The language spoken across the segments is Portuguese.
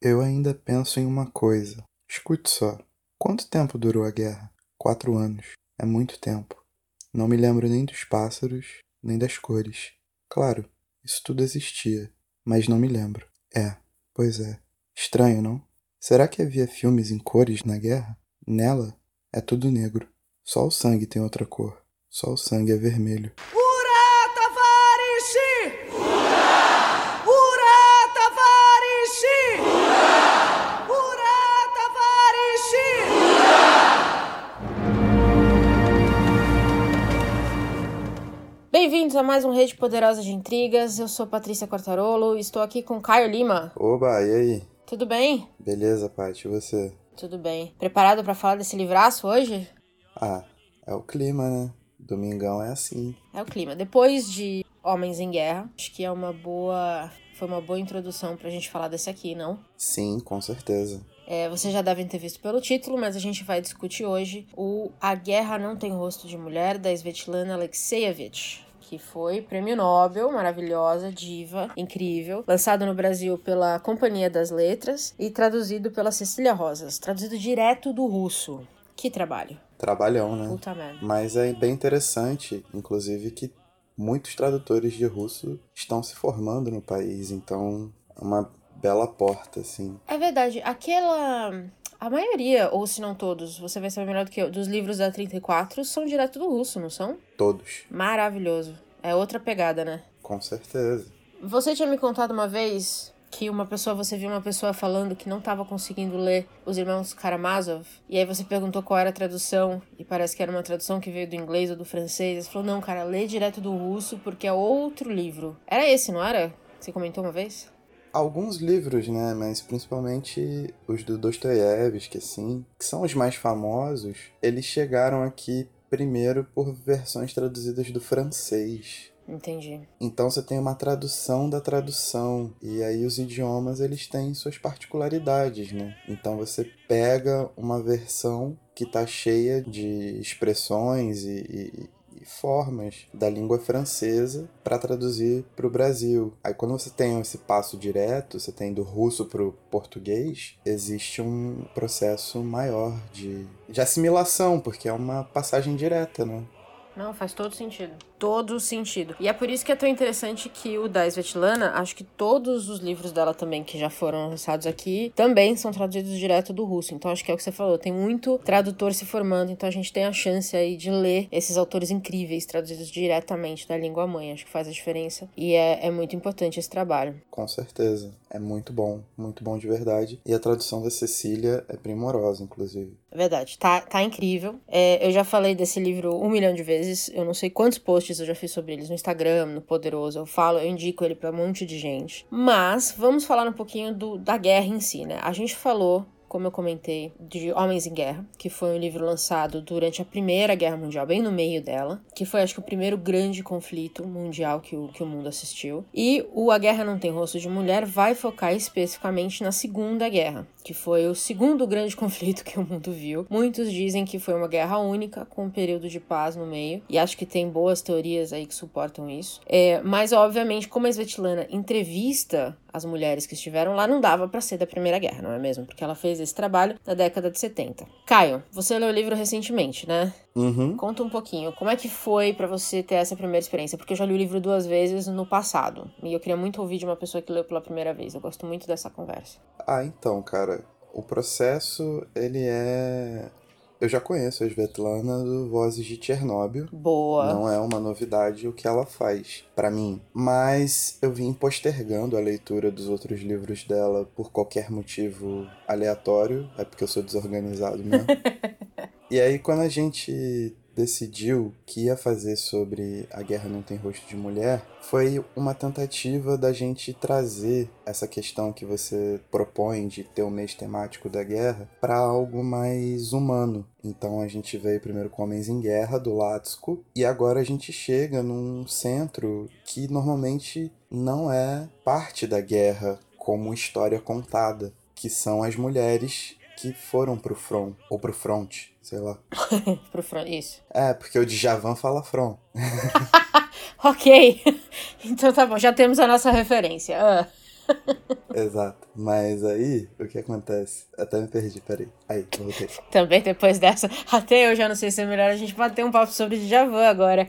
Eu ainda penso em uma coisa. Escute só. Quanto tempo durou a guerra? Quatro anos. É muito tempo. Não me lembro nem dos pássaros, nem das cores. Claro, isso tudo existia, mas não me lembro. É, pois é. Estranho, não? Será que havia filmes em cores na guerra? Nela é tudo negro. Só o sangue tem outra cor. Só o sangue é vermelho. A mais um Rede Poderosa de Intrigas. Eu sou Patrícia Quartarolo e estou aqui com Caio Lima. Oba, e aí? Tudo bem? Beleza, Paty, e você? Tudo bem. Preparado para falar desse livraço hoje? Ah, é o clima, né? Domingão é assim. É o clima. Depois de Homens em Guerra, acho que é uma boa. Foi uma boa introdução pra gente falar desse aqui, não? Sim, com certeza. É, vocês já devem ter visto pelo título, mas a gente vai discutir hoje o A Guerra Não Tem Rosto de Mulher, da Svetlana Alexeyevich que foi prêmio Nobel, maravilhosa, diva, incrível, lançado no Brasil pela Companhia das Letras e traduzido pela Cecília Rosas, traduzido direto do russo. Que trabalho. Trabalhão, né? Puta merda. Mas é bem interessante, inclusive, que muitos tradutores de russo estão se formando no país, então é uma bela porta, assim. É verdade. Aquela a maioria, ou se não todos, você vai saber melhor do que eu, dos livros da 34 são direto do russo, não são? Todos. Maravilhoso. É outra pegada, né? Com certeza. Você tinha me contado uma vez que uma pessoa, você viu uma pessoa falando que não estava conseguindo ler Os Irmãos Karamazov, e aí você perguntou qual era a tradução, e parece que era uma tradução que veio do inglês ou do francês. Você falou, não, cara, lê direto do russo porque é outro livro. Era esse, não era? Você comentou uma vez? Alguns livros, né, mas principalmente os do Dostoiévski, assim, que são os mais famosos, eles chegaram aqui primeiro por versões traduzidas do francês. Entendi. Então você tem uma tradução da tradução e aí os idiomas eles têm suas particularidades, né? Então você pega uma versão que está cheia de expressões e, e, formas da língua francesa para traduzir para o Brasil. Aí quando você tem esse passo direto, você tem do russo para o português, existe um processo maior de, de assimilação, porque é uma passagem direta, né? Não, faz todo sentido todo sentido. E é por isso que é tão interessante que o da Svetlana, acho que todos os livros dela também que já foram lançados aqui, também são traduzidos direto do russo. Então acho que é o que você falou, tem muito tradutor se formando, então a gente tem a chance aí de ler esses autores incríveis traduzidos diretamente da língua mãe. Acho que faz a diferença e é, é muito importante esse trabalho. Com certeza. É muito bom, muito bom de verdade. E a tradução da Cecília é primorosa, inclusive. É verdade, tá, tá incrível. É, eu já falei desse livro um milhão de vezes, eu não sei quantos posts posts eu já fiz sobre eles no Instagram, no Poderoso. Eu falo, eu indico ele para um monte de gente. Mas vamos falar um pouquinho do, da guerra em si, né? A gente falou como eu comentei, de Homens em Guerra, que foi um livro lançado durante a Primeira Guerra Mundial, bem no meio dela, que foi, acho que, o primeiro grande conflito mundial que o, que o mundo assistiu. E o A Guerra Não Tem Rosto de Mulher vai focar especificamente na Segunda Guerra, que foi o segundo grande conflito que o mundo viu. Muitos dizem que foi uma guerra única, com um período de paz no meio, e acho que tem boas teorias aí que suportam isso. É, mas, obviamente, como a Svetlana entrevista as mulheres que estiveram lá, não dava para ser da Primeira Guerra, não é mesmo? Porque ela fez esse trabalho na década de 70. Caio, você leu o livro recentemente, né? Uhum. Conta um pouquinho, como é que foi para você ter essa primeira experiência? Porque eu já li o livro duas vezes no passado, e eu queria muito ouvir de uma pessoa que leu pela primeira vez. Eu gosto muito dessa conversa. Ah, então, cara, o processo, ele é... Eu já conheço a Svetlana do Vozes de Chernobyl. Boa. Não é uma novidade o que ela faz para mim. Mas eu vim postergando a leitura dos outros livros dela por qualquer motivo aleatório. É porque eu sou desorganizado mesmo. e aí, quando a gente decidiu que ia fazer sobre A Guerra Não Tem Rosto de Mulher foi uma tentativa da gente trazer essa questão que você propõe de ter o um mês temático da guerra para algo mais humano. Então a gente veio primeiro com Homens em Guerra, do Latsko, e agora a gente chega num centro que normalmente não é parte da guerra como história contada, que são as mulheres que foram pro front, ou pro front, sei lá. pro front, isso. É, porque o Djavan fala front. ok. Então tá bom, já temos a nossa referência. Uh. Exato. Mas aí, o que acontece? Até me perdi, peraí. Aí, voltei. Também depois dessa, até eu já não sei se é melhor a gente bater um papo sobre Djavan agora.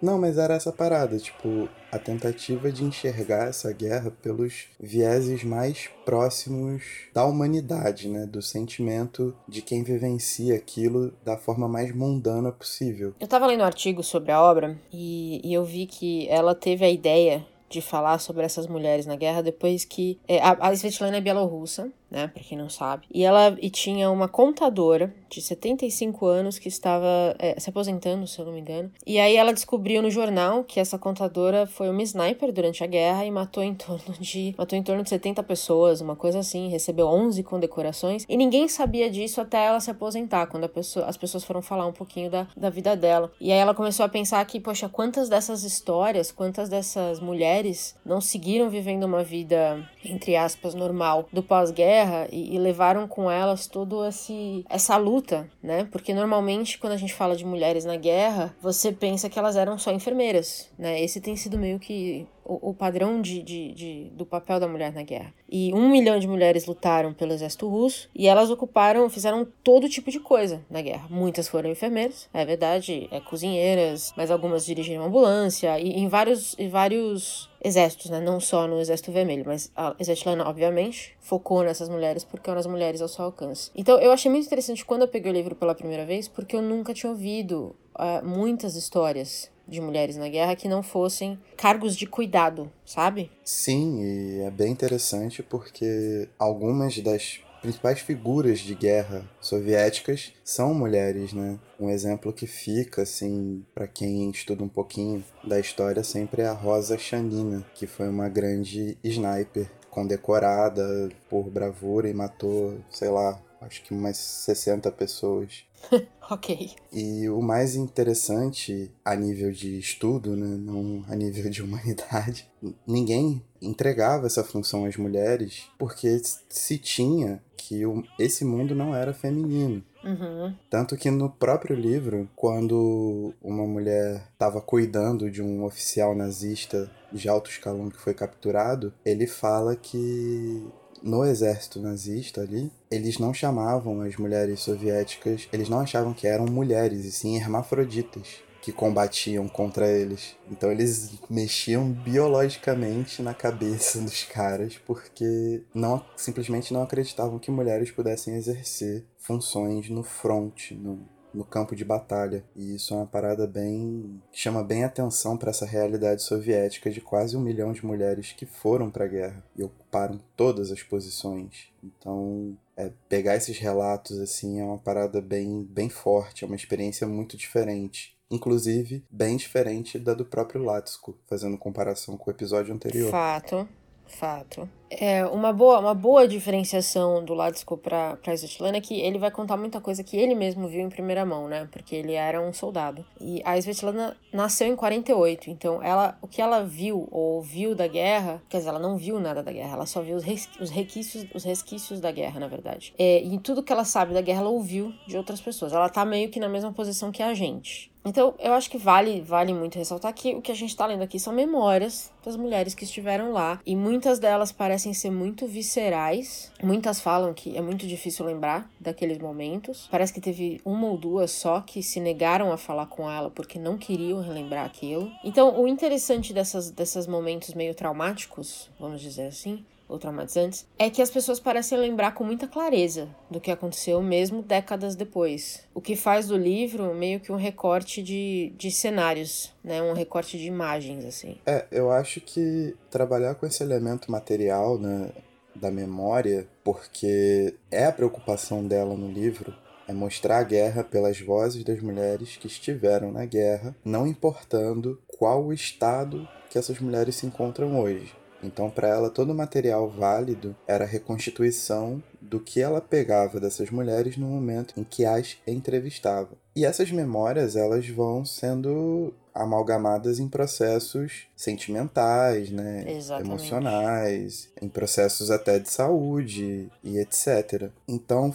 Não, mas era essa parada, tipo, a tentativa de enxergar essa guerra pelos vieses mais próximos da humanidade, né? Do sentimento de quem vivencia aquilo da forma mais mundana possível. Eu tava lendo um artigo sobre a obra e, e eu vi que ela teve a ideia de falar sobre essas mulheres na guerra depois que é, a, a Svetlana é bielorrussa né, para quem não sabe. E ela e tinha uma contadora de 75 anos que estava é, se aposentando, se eu não me engano. E aí ela descobriu no jornal que essa contadora foi uma sniper durante a guerra e matou em torno de matou em torno de 70 pessoas, uma coisa assim, recebeu 11 condecorações e ninguém sabia disso até ela se aposentar, quando pessoa, as pessoas foram falar um pouquinho da, da vida dela. E aí ela começou a pensar que, poxa, quantas dessas histórias, quantas dessas mulheres não seguiram vivendo uma vida entre aspas normal do pós-guerra guerra e, e, levaram com elas todo esse essa luta, né? Porque normalmente quando a gente fala de mulheres na guerra, você pensa que elas eram só enfermeiras, né? Esse tem sido meio que o, padrão de, de, de, do papel da mulher na guerra. E um milhão de mulheres lutaram pelo exército russo e elas ocuparam, fizeram todo tipo de coisa na guerra. Muitas foram enfermeiras, é verdade, é cozinheiras, mas algumas dirigiram ambulância e em vários, em vários exércitos, né? Não só no Exército Vermelho, mas a Exército obviamente, focou nessas mulheres porque eram as mulheres ao seu alcance. Então, eu achei muito interessante quando eu peguei o livro pela primeira vez, porque eu nunca tinha ouvido uh, muitas histórias de mulheres na guerra que não fossem cargos de cuidado, sabe? Sim, e é bem interessante porque algumas das principais figuras de guerra soviéticas são mulheres, né? Um exemplo que fica, assim, para quem estuda um pouquinho da história, sempre é a Rosa Chanina, que foi uma grande sniper condecorada por bravura e matou, sei lá, acho que umas 60 pessoas. ok. E o mais interessante a nível de estudo, né, não a nível de humanidade, ninguém entregava essa função às mulheres porque se tinha que esse mundo não era feminino. Uhum. Tanto que no próprio livro, quando uma mulher estava cuidando de um oficial nazista de alto escalão que foi capturado, ele fala que no exército nazista ali, eles não chamavam as mulheres soviéticas, eles não achavam que eram mulheres, e sim hermafroditas que combatiam contra eles. Então eles mexiam biologicamente na cabeça dos caras porque não simplesmente não acreditavam que mulheres pudessem exercer funções no front, no, no campo de batalha. E isso é uma parada bem. que chama bem atenção para essa realidade soviética de quase um milhão de mulheres que foram para a guerra e ocuparam todas as posições. Então, é, pegar esses relatos assim é uma parada bem, bem forte, é uma experiência muito diferente. Inclusive, bem diferente da do próprio Latsko, fazendo comparação com o episódio anterior. Fato. Fato. É, uma boa, uma boa diferenciação do Latsko para pra Svetlana é que ele vai contar muita coisa que ele mesmo viu em primeira mão, né? Porque ele era um soldado. E a Svetlana nasceu em 48, então ela, o que ela viu ou ouviu da guerra, quer dizer, ela não viu nada da guerra, ela só viu os, res, os, resquícios, os resquícios da guerra, na verdade. É, e tudo que ela sabe da guerra, ela ouviu de outras pessoas. Ela tá meio que na mesma posição que a gente. Então, eu acho que vale, vale muito ressaltar que o que a gente está lendo aqui são memórias das mulheres que estiveram lá. E muitas delas parecem ser muito viscerais. Muitas falam que é muito difícil lembrar daqueles momentos. Parece que teve uma ou duas só que se negaram a falar com ela porque não queriam relembrar aquilo. Então, o interessante dessas, desses momentos meio traumáticos, vamos dizer assim, ou traumatizantes, é que as pessoas parecem lembrar com muita clareza do que aconteceu mesmo décadas depois. O que faz do livro meio que um recorte de, de cenários, né? Um recorte de imagens, assim. É, eu acho que trabalhar com esse elemento material, né? Da memória, porque é a preocupação dela no livro, é mostrar a guerra pelas vozes das mulheres que estiveram na guerra, não importando qual o estado que essas mulheres se encontram hoje. Então, para ela, todo o material válido era a reconstituição do que ela pegava dessas mulheres no momento em que as entrevistava. E essas memórias, elas vão sendo amalgamadas em processos sentimentais, né, Exatamente. emocionais, em processos até de saúde e etc. Então,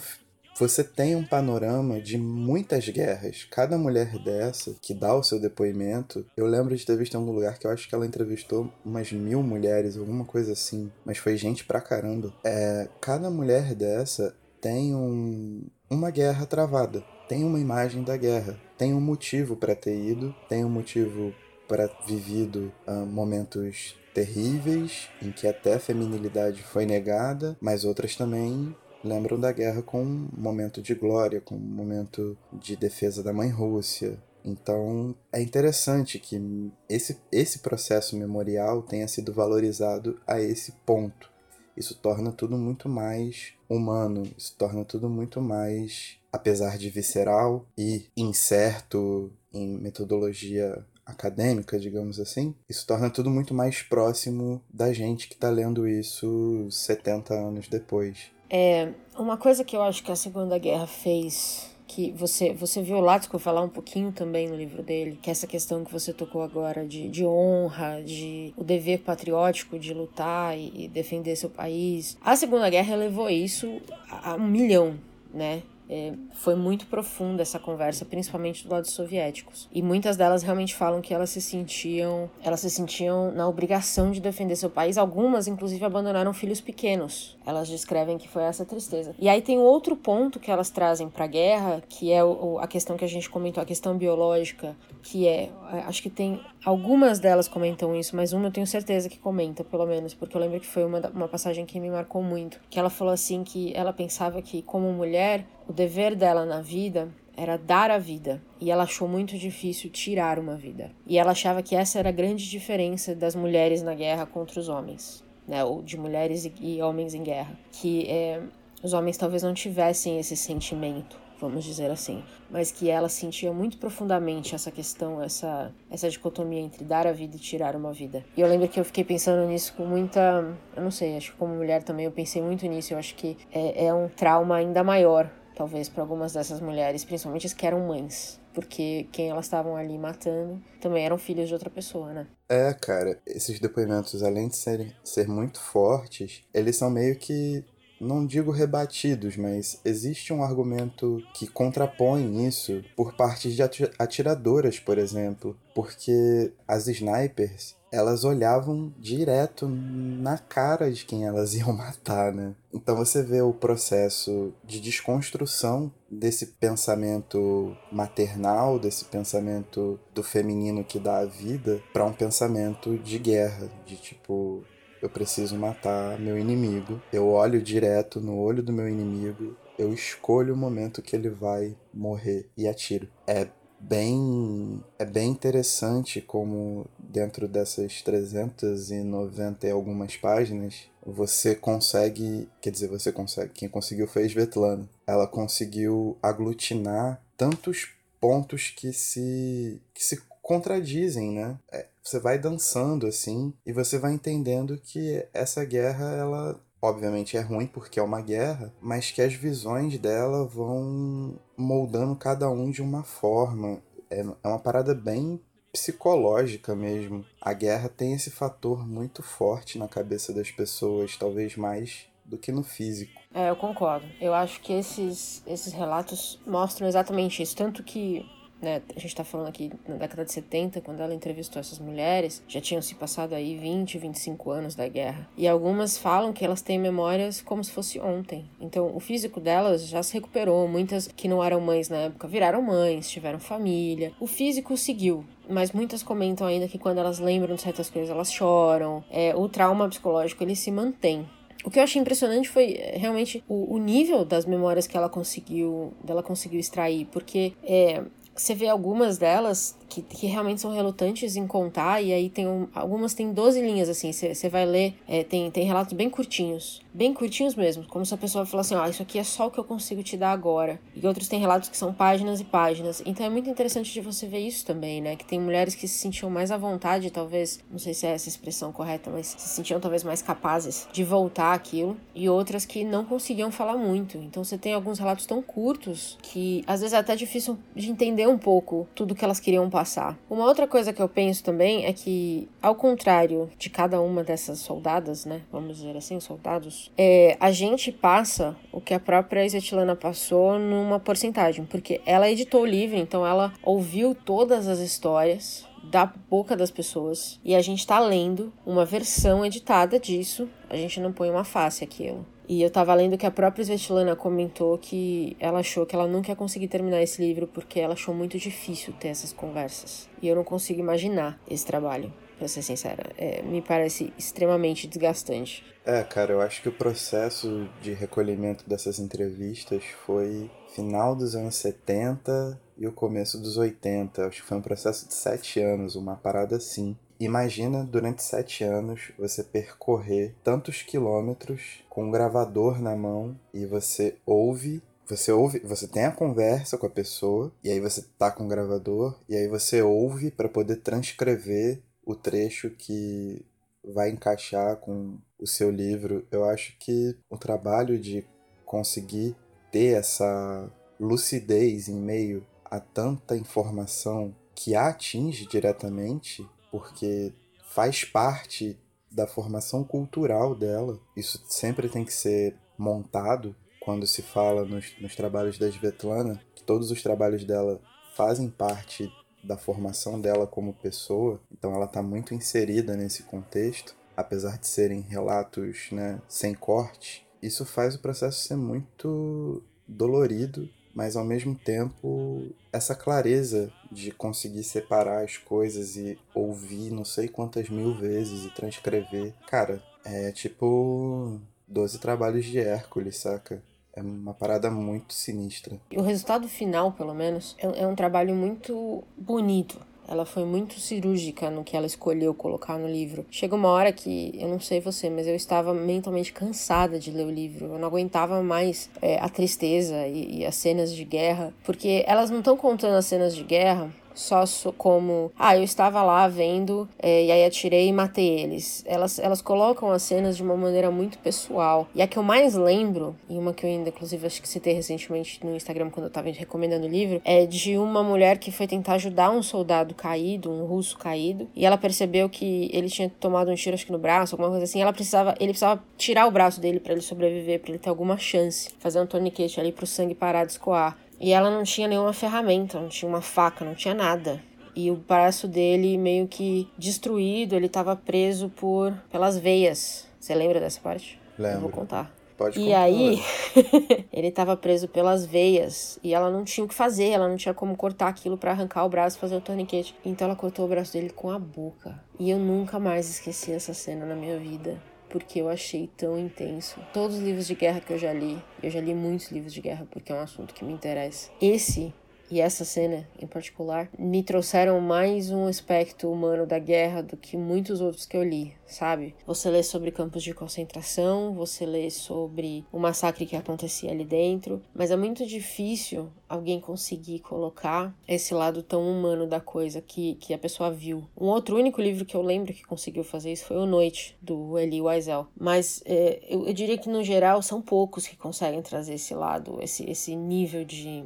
você tem um panorama de muitas guerras. Cada mulher dessa que dá o seu depoimento, eu lembro de ter visto em algum lugar que eu acho que ela entrevistou umas mil mulheres, alguma coisa assim, mas foi gente pra caramba. É, cada mulher dessa tem um, uma guerra travada, tem uma imagem da guerra, tem um motivo para ter ido, tem um motivo para vivido uh, momentos terríveis em que até a feminilidade foi negada, mas outras também lembram da guerra com um momento de glória, com um momento de defesa da mãe Rússia. Então é interessante que esse, esse processo memorial tenha sido valorizado a esse ponto. Isso torna tudo muito mais humano, isso torna tudo muito mais, apesar de visceral e incerto em metodologia acadêmica, digamos assim, isso torna tudo muito mais próximo da gente que está lendo isso 70 anos depois. É, uma coisa que eu acho que a Segunda Guerra fez que você você viu o Latko falar um pouquinho também no livro dele, que é essa questão que você tocou agora de, de honra, de o dever patriótico de lutar e, e defender seu país. A Segunda Guerra levou isso a, a um milhão, né? É, foi muito profunda essa conversa, principalmente do lado dos soviéticos. E muitas delas realmente falam que elas se sentiam, elas se sentiam na obrigação de defender seu país. Algumas, inclusive, abandonaram filhos pequenos. Elas descrevem que foi essa tristeza. E aí tem outro ponto que elas trazem para a guerra, que é o, a questão que a gente comentou, a questão biológica, que é, é, acho que tem algumas delas comentam isso, mas uma eu tenho certeza que comenta, pelo menos, porque eu lembro que foi uma, uma passagem que me marcou muito, que ela falou assim que ela pensava que como mulher o dever dela na vida era dar a vida, e ela achou muito difícil tirar uma vida. E ela achava que essa era a grande diferença das mulheres na guerra contra os homens, né, ou de mulheres e, homens em guerra, que é, os homens talvez não tivessem esse sentimento, vamos dizer assim, mas que ela sentia muito profundamente essa questão, essa essa dicotomia entre dar a vida e tirar uma vida. E eu lembro que eu fiquei pensando nisso com muita, eu não sei, acho que como mulher também eu pensei muito nisso, eu acho que é, é um trauma ainda maior talvez para algumas dessas mulheres, principalmente as que eram mães, porque quem elas estavam ali matando também eram filhos de outra pessoa, né? É, cara, esses depoimentos, além de serem ser muito fortes, eles são meio que não digo rebatidos, mas existe um argumento que contrapõe isso por parte de atiradoras, por exemplo, porque as snipers elas olhavam direto na cara de quem elas iam matar, né? Então você vê o processo de desconstrução desse pensamento maternal, desse pensamento do feminino que dá a vida, para um pensamento de guerra, de tipo, eu preciso matar meu inimigo. Eu olho direto no olho do meu inimigo, eu escolho o momento que ele vai morrer e atiro. É bem é bem interessante como dentro dessas 390 e algumas páginas você consegue, quer dizer, você consegue, quem conseguiu foi a Svetlana. Ela conseguiu aglutinar tantos pontos que se que se contradizem, né? É, você vai dançando assim e você vai entendendo que essa guerra ela obviamente é ruim porque é uma guerra, mas que as visões dela vão moldando cada um de uma forma. É, é uma parada bem psicológica mesmo. A guerra tem esse fator muito forte na cabeça das pessoas, talvez mais do que no físico. É, eu concordo. Eu acho que esses, esses relatos mostram exatamente isso. Tanto que né, a gente está falando aqui na década de 70, quando ela entrevistou essas mulheres, já tinham se passado aí 20, 25 anos da guerra. E algumas falam que elas têm memórias como se fosse ontem. Então, o físico delas já se recuperou. Muitas que não eram mães na época viraram mães, tiveram família. O físico seguiu, mas muitas comentam ainda que quando elas lembram de certas coisas elas choram. É, o trauma psicológico ele se mantém. O que eu achei impressionante foi é, realmente o, o nível das memórias que ela conseguiu, dela conseguiu extrair, porque é, você vê algumas delas que, que realmente são relutantes em contar, e aí tem um, algumas tem 12 linhas, assim, você vai ler, é, tem, tem relatos bem curtinhos, bem curtinhos mesmo, como se a pessoa falasse assim, ó, isso aqui é só o que eu consigo te dar agora. E outros tem relatos que são páginas e páginas. Então é muito interessante de você ver isso também, né? Que tem mulheres que se sentiam mais à vontade, talvez, não sei se é essa expressão correta, mas se sentiam talvez mais capazes de voltar aquilo, e outras que não conseguiam falar muito. Então você tem alguns relatos tão curtos que às vezes é até difícil de entender entender um pouco tudo que elas queriam passar. Uma outra coisa que eu penso também é que, ao contrário de cada uma dessas soldadas, né, vamos dizer assim, soldados, é, a gente passa o que a própria Svetlana passou numa porcentagem, porque ela editou o livro, então ela ouviu todas as histórias, da boca das pessoas e a gente tá lendo uma versão editada disso. A gente não põe uma face aquilo. E eu tava lendo que a própria Svetlana comentou que ela achou que ela nunca ia conseguir terminar esse livro porque ela achou muito difícil ter essas conversas. E eu não consigo imaginar esse trabalho, pra ser sincera. É, me parece extremamente desgastante. É, cara, eu acho que o processo de recolhimento dessas entrevistas foi final dos anos 70 e o começo dos 80. Acho que foi um processo de sete anos, uma parada assim. Imagina durante sete anos você percorrer tantos quilômetros com um gravador na mão e você ouve você ouve, você tem a conversa com a pessoa e aí você tá com o gravador e aí você ouve para poder transcrever o trecho que vai encaixar com o seu livro. Eu acho que o trabalho de conseguir ter essa lucidez em meio a tanta informação que a atinge diretamente porque faz parte da formação cultural dela. Isso sempre tem que ser montado quando se fala nos, nos trabalhos da Svetlana, que todos os trabalhos dela fazem parte da formação dela como pessoa, então ela está muito inserida nesse contexto, apesar de serem relatos né, sem corte. Isso faz o processo ser muito dolorido mas ao mesmo tempo essa clareza de conseguir separar as coisas e ouvir não sei quantas mil vezes e transcrever. Cara, é tipo 12 trabalhos de Hércules, saca? É uma parada muito sinistra. O resultado final, pelo menos, é, é um trabalho muito bonito ela foi muito cirúrgica no que ela escolheu colocar no livro. Chega uma hora que, eu não sei você, mas eu estava mentalmente cansada de ler o livro. Eu não aguentava mais é, a tristeza e, e as cenas de guerra, porque elas não estão contando as cenas de guerra só como, ah, eu estava lá vendo é, e aí atirei e matei eles. Elas, elas colocam as cenas de uma maneira muito pessoal. E a que eu mais lembro, e uma que eu ainda, inclusive, acho que citei recentemente no Instagram quando eu estava recomendando o livro, é de uma mulher que foi tentar ajudar um soldado caído, um russo caído, e ela percebeu que ele tinha tomado um tiro, acho que no braço, alguma coisa assim. Ela precisava, ele precisava tirar o braço dele para ele sobreviver, para ele ter alguma chance, fazer um torniquete ali pro sangue parar de escoar. E ela não tinha nenhuma ferramenta, não tinha uma faca, não tinha nada. E o braço dele meio que destruído, ele estava preso por pelas veias. Você lembra dessa parte? Lembro. Eu vou contar. Pode e contar. aí, ele estava preso pelas veias e ela não tinha o que fazer, ela não tinha como cortar aquilo para arrancar o braço e fazer o torniquete. Então ela cortou o braço dele com a boca. E eu nunca mais esqueci essa cena na minha vida porque eu achei tão intenso. Todos os livros de guerra que eu já li, eu já li muitos livros de guerra porque é um assunto que me interessa. Esse e essa cena em particular me trouxeram mais um aspecto humano da guerra do que muitos outros que eu li, sabe? Você lê sobre campos de concentração, você lê sobre o massacre que acontecia ali dentro, mas é muito difícil alguém conseguir colocar esse lado tão humano da coisa que, que a pessoa viu. Um outro único livro que eu lembro que conseguiu fazer isso foi O Noite, do Eli Wiesel. Mas é, eu, eu diria que no geral são poucos que conseguem trazer esse lado, esse, esse nível de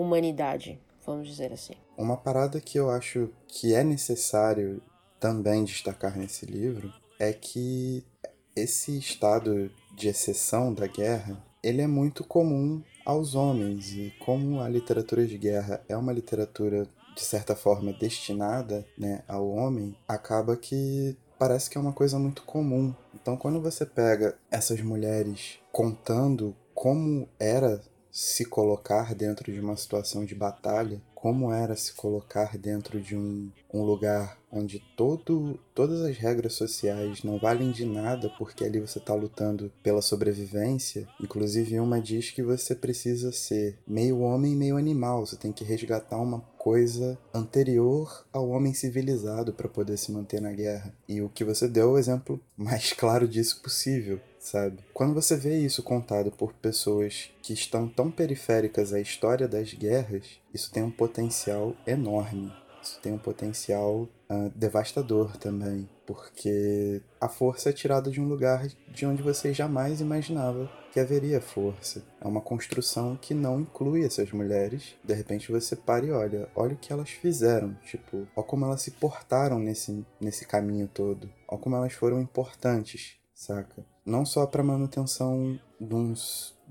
humanidade, vamos dizer assim. Uma parada que eu acho que é necessário também destacar nesse livro é que esse estado de exceção da guerra, ele é muito comum aos homens e como a literatura de guerra é uma literatura de certa forma destinada, né, ao homem, acaba que parece que é uma coisa muito comum. Então, quando você pega essas mulheres contando como era se colocar dentro de uma situação de batalha, como era se colocar dentro de um, um lugar onde todo, todas as regras sociais não valem de nada porque ali você está lutando pela sobrevivência. Inclusive, uma diz que você precisa ser meio homem, meio animal. Você tem que resgatar uma coisa anterior ao homem civilizado para poder se manter na guerra. E o que você deu é o exemplo mais claro disso possível sabe? Quando você vê isso contado por pessoas que estão tão periféricas à história das guerras, isso tem um potencial enorme. Isso tem um potencial uh, devastador também. porque a força é tirada de um lugar de onde você jamais imaginava que haveria força. É uma construção que não inclui essas mulheres. De repente você para e olha, olha o que elas fizeram, tipo, olha como elas se portaram nesse, nesse caminho todo, olha como elas foram importantes, saca? Não só para manutenção de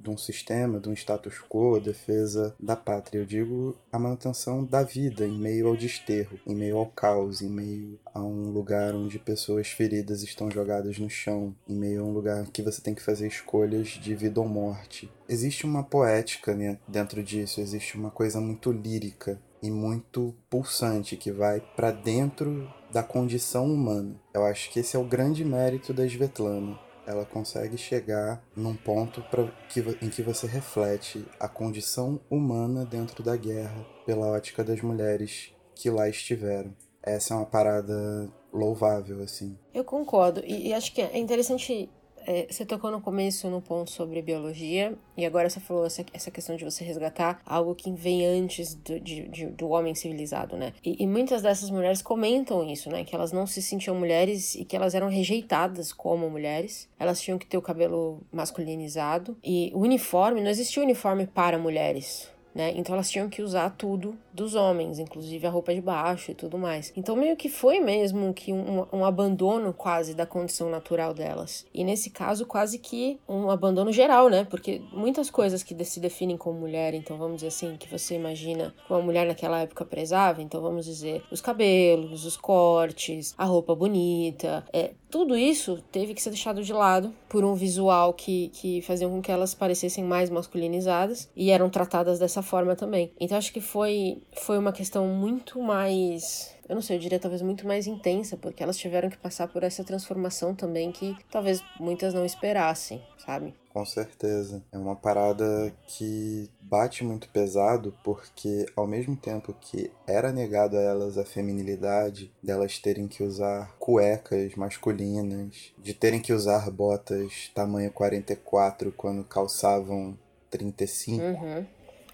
de um sistema, de um status quo, defesa da pátria. Eu digo a manutenção da vida em meio ao desterro, em meio ao caos, em meio a um lugar onde pessoas feridas estão jogadas no chão, em meio a um lugar que você tem que fazer escolhas de vida ou morte. Existe uma poética dentro disso, existe uma coisa muito lírica e muito pulsante que vai para dentro da condição humana. Eu acho que esse é o grande mérito da Svetlana ela consegue chegar num ponto pra, que, em que você reflete a condição humana dentro da guerra pela ótica das mulheres que lá estiveram. Essa é uma parada louvável, assim. Eu concordo. E, e acho que é interessante é, você tocou no começo no ponto sobre biologia, e agora você falou essa, essa questão de você resgatar algo que vem antes do, de, de, do homem civilizado, né? E, e, muitas dessas mulheres comentam isso, né? Que elas não se sentiam mulheres e que elas eram rejeitadas como mulheres. Elas tinham que ter o cabelo masculinizado. E o uniforme, não existia uniforme para mulheres né? Então elas tinham que usar tudo dos homens, inclusive a roupa de baixo e tudo mais. Então meio que foi mesmo que um, um abandono quase da condição natural delas. E nesse caso quase que um abandono geral, né? Porque muitas coisas que se definem como mulher, então vamos dizer assim, que você imagina uma mulher naquela época prezava, então vamos dizer os cabelos, os cortes, a roupa bonita, é, tudo isso teve que ser deixado de lado por um visual que, que fazia com que elas parecessem mais masculinizadas e eram tratadas dessa forma também. Então acho que foi, foi uma questão muito mais eu não sei, eu diria talvez muito mais intensa, porque elas tiveram que passar por essa transformação também que talvez muitas não esperassem, sabe? Com certeza. É uma parada que bate muito pesado, porque ao mesmo tempo que era negado a elas a feminilidade, delas terem que usar cuecas masculinas, de terem que usar botas tamanho 44 quando calçavam 35. Uhum.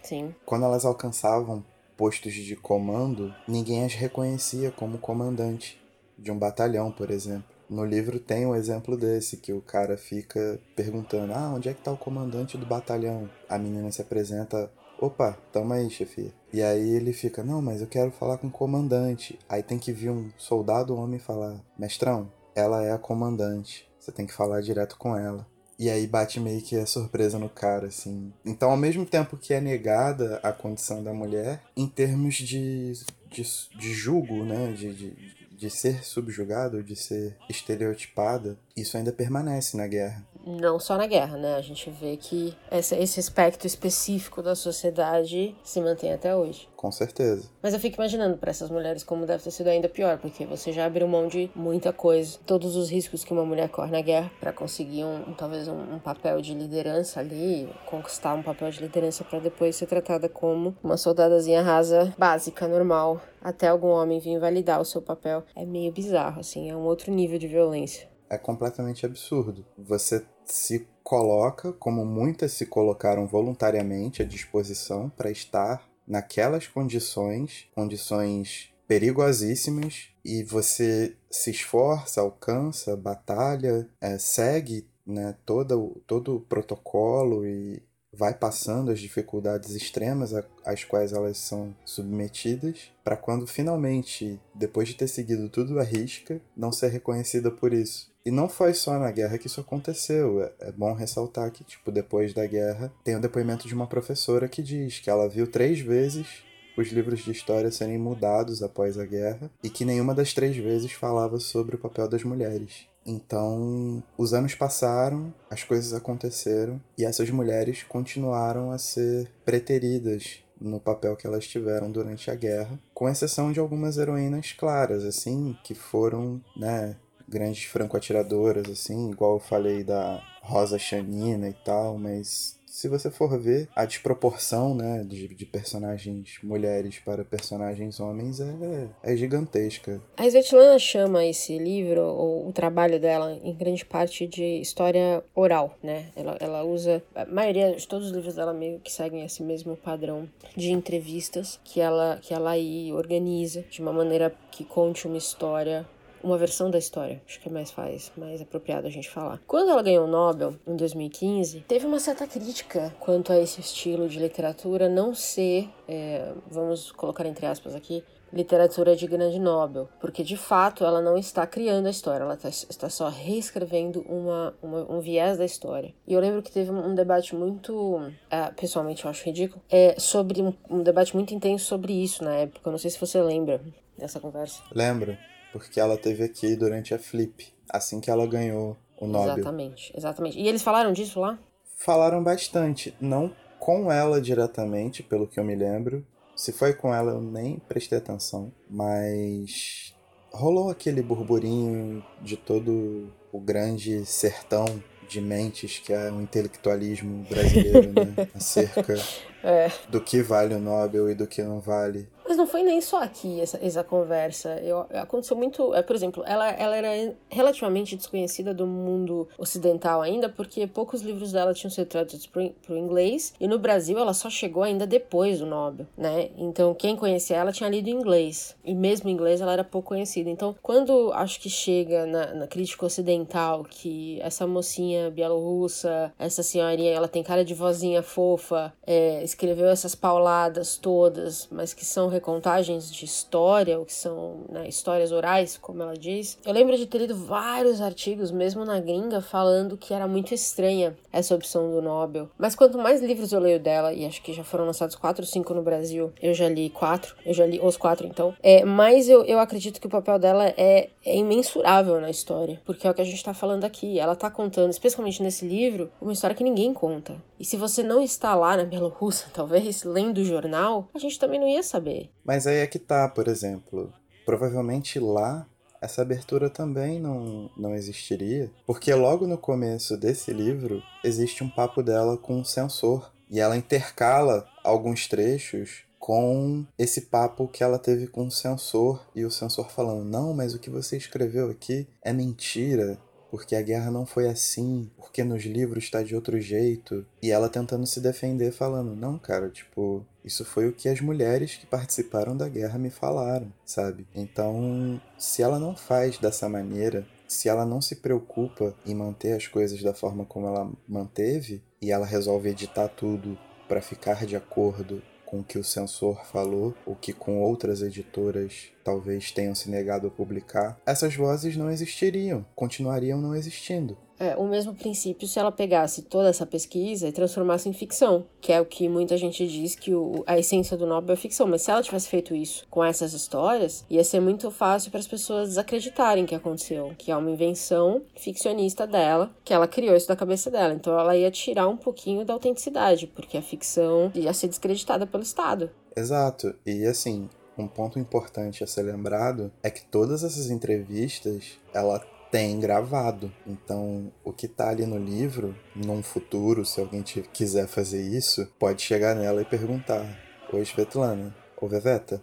Sim. Quando elas alcançavam postos de comando, ninguém as reconhecia como comandante de um batalhão, por exemplo. No livro tem um exemplo desse, que o cara fica perguntando: Ah, onde é que tá o comandante do batalhão? A menina se apresenta: Opa, tamo aí, chefia. E aí ele fica: Não, mas eu quero falar com o comandante. Aí tem que vir um soldado homem falar: Mestrão, ela é a comandante. Você tem que falar direto com ela. E aí bate meio que a surpresa no cara, assim. Então, ao mesmo tempo que é negada a condição da mulher, em termos de, de, de julgo, né? De, de, de ser subjugado, de ser estereotipada, isso ainda permanece na guerra não só na guerra, né? A gente vê que esse, esse aspecto específico da sociedade se mantém até hoje. Com certeza. Mas eu fico imaginando para essas mulheres como deve ter sido ainda pior, porque você já abriu mão de muita coisa, todos os riscos que uma mulher corre na guerra para conseguir um, talvez um, um, papel de liderança ali, conquistar um papel de liderança para depois ser tratada como uma soldadazinha rasa básica, normal, até algum homem vir validar o seu papel. É meio bizarro, assim, é um outro nível de violência é completamente absurdo. Você se coloca, como muitas se colocaram voluntariamente à disposição para estar naquelas condições, condições perigosíssimas, e você se esforça, alcança, batalha, é, segue né, todo, todo o protocolo e vai passando as dificuldades extremas às quais elas são submetidas, para quando finalmente, depois de ter seguido tudo à risca, não ser reconhecida por isso. E não foi só na guerra que isso aconteceu. É, é bom ressaltar que, tipo, depois da guerra, tem o depoimento de uma professora que diz que ela viu três vezes os livros de história serem mudados após a guerra e que nenhuma das três vezes falava sobre o papel das mulheres. Então, os anos passaram, as coisas aconteceram e essas mulheres continuaram a ser preteridas no papel que elas tiveram durante a guerra, com exceção de algumas heroínas claras, assim, que foram, né, grandes franco-atiradoras, assim, igual eu falei da Rosa Chanina e tal, mas se você for ver, a desproporção né, de, de personagens mulheres para personagens homens é, é gigantesca. A Svetlana chama esse livro, ou o trabalho dela, em grande parte de história oral, né? Ela, ela usa. A maioria de todos os livros dela meio que seguem esse mesmo padrão de entrevistas que ela, que ela aí organiza de uma maneira que conte uma história uma versão da história. Acho que é mais faz, mais apropriado a gente falar. Quando ela ganhou o Nobel em 2015, teve uma certa crítica quanto a esse estilo de literatura não ser, é, vamos colocar entre aspas aqui, literatura de grande Nobel, porque de fato ela não está criando a história, ela tá, está só reescrevendo uma, uma, um viés da história. E eu lembro que teve um, debate muito, uh, pessoalmente eu acho ridículo, é sobre um, um, debate muito intenso sobre isso na época. Eu não sei se você lembra dessa conversa. Lembro, porque ela teve aqui durante a Flip, assim que ela ganhou o Nobel. Exatamente, exatamente. E eles falaram disso lá? Falaram bastante, não com ela diretamente, pelo que eu me lembro, se foi com ela, eu nem prestei atenção. Mas rolou aquele burburinho de todo o grande sertão de mentes que é o intelectualismo brasileiro, né? Acerca é. do que vale o Nobel e do que não vale. Mas não foi nem só aqui essa, essa conversa. Eu, aconteceu muito. É, por exemplo, ela, ela era relativamente desconhecida do mundo ocidental ainda, porque poucos livros dela tinham sido traduzidos para o inglês. E no Brasil ela só chegou ainda depois do Nobel, né? Então quem conhecia ela tinha lido em inglês. E mesmo em inglês ela era pouco conhecida. Então quando acho que chega na, na crítica ocidental que essa mocinha bielorrussa, essa senhorinha, ela tem cara de vozinha fofa, é, escreveu essas pauladas todas, mas que são recontagens de história, ou que são né, histórias orais, como ela diz. Eu lembro de ter lido vários artigos, mesmo na gringa, falando que era muito estranha essa opção do Nobel. Mas quanto mais livros eu leio dela, e acho que já foram lançados quatro ou cinco no Brasil, eu já li quatro, eu já li os quatro então, é, mais eu, eu acredito que o papel dela é, é imensurável na história, porque é o que a gente tá falando aqui. Ela tá contando, especialmente nesse livro, uma história que ninguém conta. E se você não está lá na Bielorrússia, talvez, lendo o jornal, a gente também não ia saber. Mas aí é que tá, por exemplo. Provavelmente lá essa abertura também não, não existiria, porque logo no começo desse livro existe um papo dela com um censor e ela intercala alguns trechos com esse papo que ela teve com o censor e o censor falando: "Não, mas o que você escreveu aqui é mentira porque a guerra não foi assim, porque nos livros está de outro jeito. E ela tentando se defender, falando: não, cara, tipo, isso foi o que as mulheres que participaram da guerra me falaram, sabe? Então, se ela não faz dessa maneira, se ela não se preocupa em manter as coisas da forma como ela manteve, e ela resolve editar tudo para ficar de acordo com o que o censor falou, o que com outras editoras talvez tenham se negado a publicar, essas vozes não existiriam, continuariam não existindo. É, o mesmo princípio se ela pegasse toda essa pesquisa e transformasse em ficção, que é o que muita gente diz que o, a essência do Nobel é ficção. Mas se ela tivesse feito isso com essas histórias, ia ser muito fácil para as pessoas desacreditarem que aconteceu, que é uma invenção ficcionista dela, que ela criou isso da cabeça dela. Então ela ia tirar um pouquinho da autenticidade, porque a ficção ia ser descreditada pelo Estado. Exato. E assim, um ponto importante a ser lembrado é que todas essas entrevistas ela tem gravado. Então, o que tá ali no livro, num futuro, se alguém quiser fazer isso, pode chegar nela e perguntar: Oi, Svetlana. Ô, Veveta.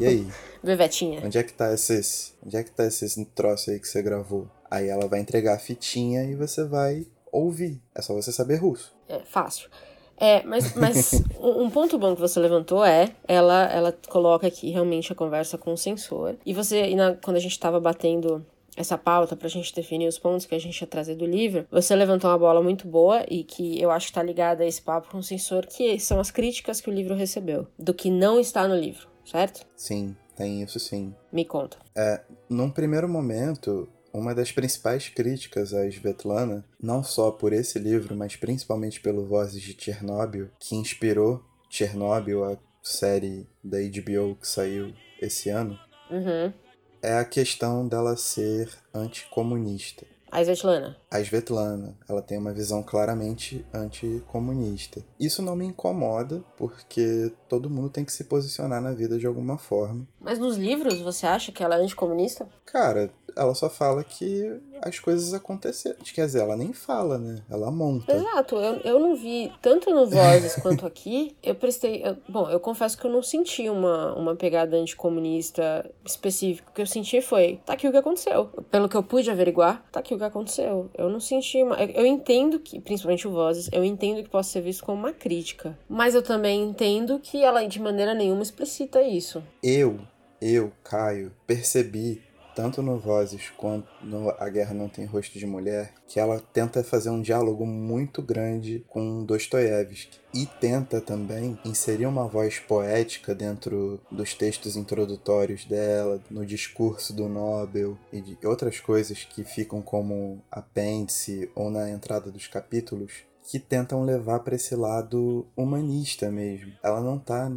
E aí? Vevetinha. Onde é que tá esses. Onde é que tá esses troço aí que você gravou? Aí ela vai entregar a fitinha e você vai ouvir. É só você saber russo. É fácil. É, mas, mas um ponto bom que você levantou é, ela, ela coloca aqui realmente a conversa com o sensor. E você, e na, quando a gente estava batendo essa pauta para a gente definir os pontos que a gente ia trazer do livro, você levantou uma bola muito boa e que eu acho que está ligada a esse papo com o censor, que são as críticas que o livro recebeu, do que não está no livro, certo? Sim, tem isso sim. Me conta. É, num primeiro momento, uma das principais críticas a Svetlana, não só por esse livro, mas principalmente pelo Vozes de Chernobyl, que inspirou Chernobyl, a série da HBO que saiu esse ano, uhum é a questão dela ser anticomunista. A Svetlana. A Svetlana, ela tem uma visão claramente anticomunista. Isso não me incomoda, porque todo mundo tem que se posicionar na vida de alguma forma. Mas nos livros, você acha que ela é anticomunista? Cara, ela só fala que as coisas aconteceram. Quer dizer, ela nem fala, né? Ela monta. Exato, eu, eu não vi, tanto no Vozes quanto aqui, eu prestei. Eu, bom, eu confesso que eu não senti uma, uma pegada anticomunista específica. O que eu senti foi: tá aqui o que aconteceu. Pelo que eu pude averiguar, tá aqui o que aconteceu. Eu não senti uma. Eu entendo que, principalmente o Vozes, eu entendo que possa ser visto como uma crítica. Mas eu também entendo que ela de maneira nenhuma explicita isso. Eu, eu, Caio, percebi tanto no Vozes quanto no A Guerra Não Tem Rosto de Mulher, que ela tenta fazer um diálogo muito grande com Dostoiévski e tenta também inserir uma voz poética dentro dos textos introdutórios dela, no discurso do Nobel e de outras coisas que ficam como apêndice ou na entrada dos capítulos que tentam levar para esse lado humanista mesmo. Ela não tá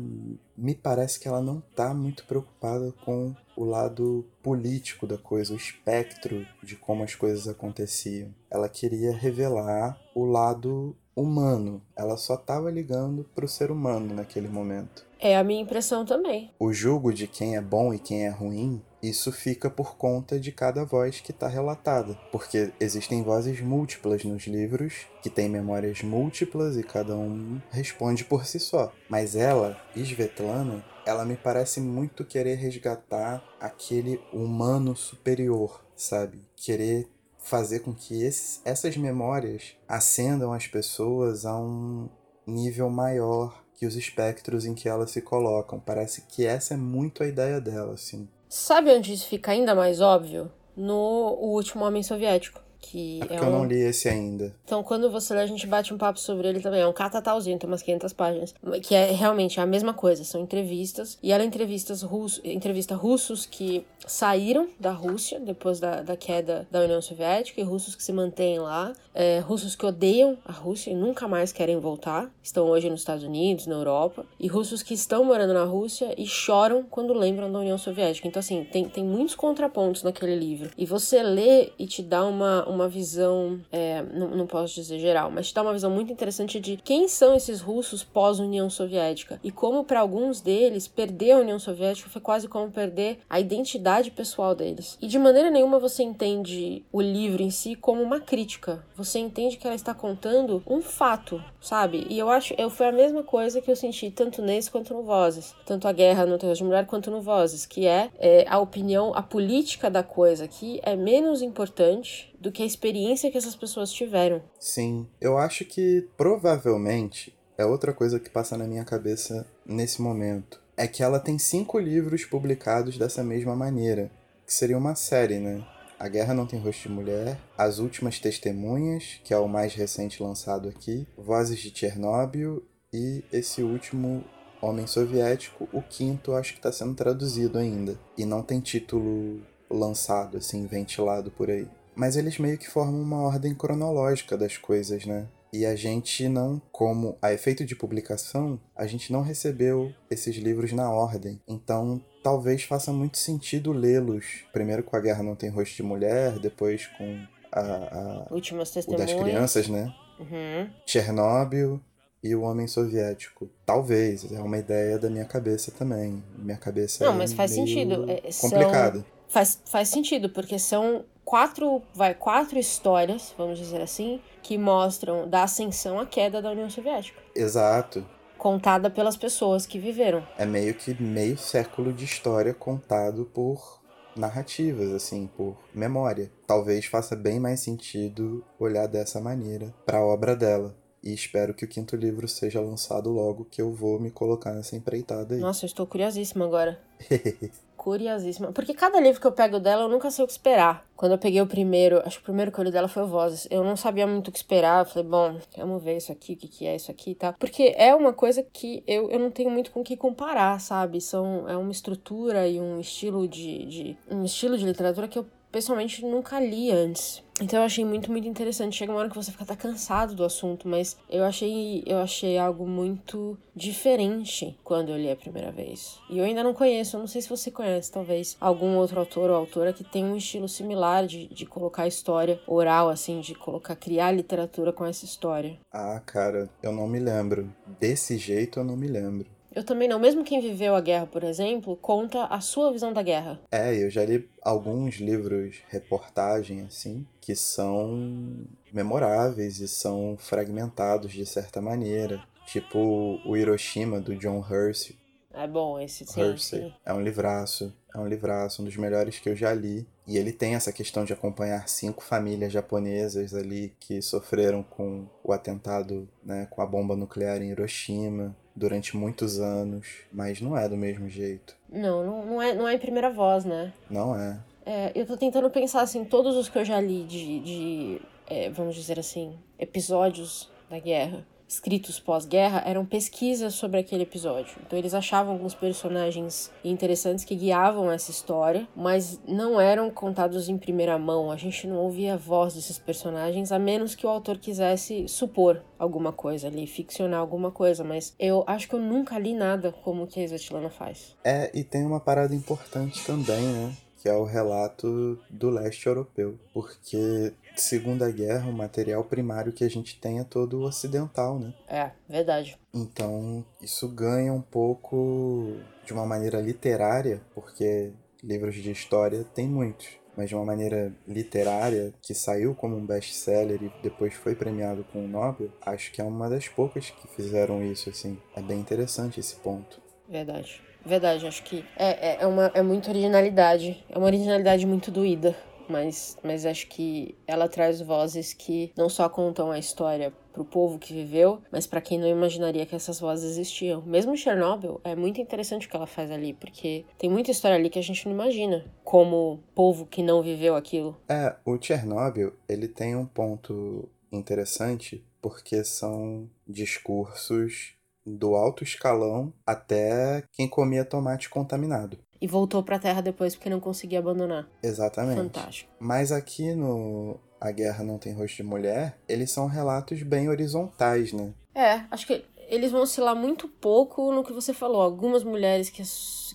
me parece que ela não tá muito preocupada com o lado político da coisa, o espectro de como as coisas aconteciam. Ela queria revelar o lado humano. Ela só estava ligando para o ser humano naquele momento. É a minha impressão também. O julgo de quem é bom e quem é ruim isso fica por conta de cada voz que está relatada, porque existem vozes múltiplas nos livros, que têm memórias múltiplas e cada um responde por si só. Mas ela, Svetlana, ela me parece muito querer resgatar aquele humano superior, sabe? Querer fazer com que esses, essas memórias acendam as pessoas a um nível maior que os espectros em que elas se colocam. Parece que essa é muito a ideia dela, assim. Sabe onde isso fica ainda mais óbvio? No O Último Homem Soviético. Que é, é um... eu não li esse ainda. Então, quando você lê, a gente bate um papo sobre ele também. É um catatalzinho, tem umas 500 páginas. Que é realmente a mesma coisa. São entrevistas. E ela entrevistas russo, entrevista russos que saíram da Rússia depois da, da queda da União Soviética e russos que se mantêm lá. É, russos que odeiam a Rússia e nunca mais querem voltar. Estão hoje nos Estados Unidos, na Europa. E russos que estão morando na Rússia e choram quando lembram da União Soviética. Então, assim, tem, tem muitos contrapontos naquele livro. E você lê e te dá uma uma visão, é, não, não posso dizer geral, mas te dá uma visão muito interessante de quem são esses russos pós-União Soviética e como para alguns deles perder a União Soviética foi quase como perder a identidade pessoal deles. E de maneira nenhuma você entende o livro em si como uma crítica. Você entende que ela está contando um fato, sabe? E eu acho, eu foi a mesma coisa que eu senti tanto nesse quanto no Vozes, tanto a guerra no Terror de Mulher quanto no Vozes, que é, é a opinião, a política da coisa que é menos importante do que a experiência que essas pessoas tiveram. Sim, eu acho que provavelmente é outra coisa que passa na minha cabeça nesse momento. É que ela tem cinco livros publicados dessa mesma maneira, que seria uma série, né? A Guerra Não Tem Rosto de Mulher, As Últimas Testemunhas, que é o mais recente lançado aqui, Vozes de Chernobyl e esse último Homem Soviético, o quinto acho que está sendo traduzido ainda. E não tem título lançado, assim, ventilado por aí. Mas eles meio que formam uma ordem cronológica das coisas, né? E a gente não, como a efeito de publicação, a gente não recebeu esses livros na ordem. Então, talvez faça muito sentido lê-los. Primeiro com A Guerra Não Tem Rosto de Mulher, depois com a, a Últimas o das crianças, né? Uhum. Chernobyl e o Homem Soviético. Talvez, é uma ideia da minha cabeça também. Minha cabeça Não, é mas faz sentido. É, complicado. São... Faz, faz sentido, porque são quatro, vai, quatro histórias, vamos dizer assim, que mostram da ascensão à queda da União Soviética. Exato. Contada pelas pessoas que viveram. É meio que meio século de história contado por narrativas, assim, por memória. Talvez faça bem mais sentido olhar dessa maneira para a obra dela. E espero que o quinto livro seja lançado logo, que eu vou me colocar nessa empreitada aí. Nossa, eu estou curiosíssima agora. curiosíssima. Porque cada livro que eu pego dela, eu nunca sei o que esperar. Quando eu peguei o primeiro, acho que o primeiro que eu li dela foi o Vozes. Eu não sabia muito o que esperar. Eu falei, bom, vamos ver isso aqui, o que, que é isso aqui e tal. Porque é uma coisa que eu, eu não tenho muito com o que comparar, sabe? São, é uma estrutura e um estilo de, de. um estilo de literatura que eu pessoalmente nunca li antes. Então eu achei muito, muito interessante. Chega uma hora que você fica até cansado do assunto, mas eu achei, eu achei algo muito diferente quando eu li a primeira vez. E eu ainda não conheço, eu não sei se você conhece, talvez, algum outro autor ou autora que tem um estilo similar de, de colocar história oral, assim, de colocar, criar literatura com essa história. Ah, cara, eu não me lembro. Desse jeito eu não me lembro. Eu também não. Mesmo quem viveu a guerra, por exemplo, conta a sua visão da guerra. É, eu já li alguns livros, reportagem, assim, que são memoráveis e são fragmentados de certa maneira. Tipo o Hiroshima, do John Hersey. É bom esse sim, Hersey. sim. É um livraço. É um livraço, um dos melhores que eu já li. E ele tem essa questão de acompanhar cinco famílias japonesas ali que sofreram com o atentado, né, com a bomba nuclear em Hiroshima durante muitos anos, mas não é do mesmo jeito. Não, não, não, é, não é em primeira voz, né? Não é. É, eu tô tentando pensar, assim, todos os que eu já li de, de é, vamos dizer assim, episódios da guerra escritos pós-guerra eram pesquisas sobre aquele episódio. Então eles achavam alguns personagens interessantes que guiavam essa história, mas não eram contados em primeira mão. A gente não ouvia a voz desses personagens, a menos que o autor quisesse supor alguma coisa ali, ficcionar alguma coisa. Mas eu acho que eu nunca li nada como o que a Svetlana faz. É, e tem uma parada importante também, né? que é o relato do leste europeu, porque Segunda Guerra, o material primário que a gente tem é todo ocidental, né? É, verdade. Então, isso ganha um pouco de uma maneira literária, porque livros de história tem muitos, mas de uma maneira literária, que saiu como um best-seller e depois foi premiado com o Nobel, acho que é uma das poucas que fizeram isso, assim. É bem interessante esse ponto. Verdade. Verdade, acho que é, é, é, uma, é muita originalidade. É uma originalidade muito doída mas, mas acho que ela traz vozes que não só contam a história para o povo que viveu, mas para quem não imaginaria que essas vozes existiam. Mesmo Chernobyl, é muito interessante o que ela faz ali, porque tem muita história ali que a gente não imagina, como povo que não viveu aquilo. É, o Chernobyl, ele tem um ponto interessante, porque são discursos do alto escalão até quem comia tomate contaminado e voltou para a Terra depois porque não conseguia abandonar. Exatamente. Fantástico. Mas aqui no A Guerra Não Tem Rosto de Mulher, eles são relatos bem horizontais, né? É, acho que eles vão oscilar muito pouco no que você falou. Algumas mulheres que,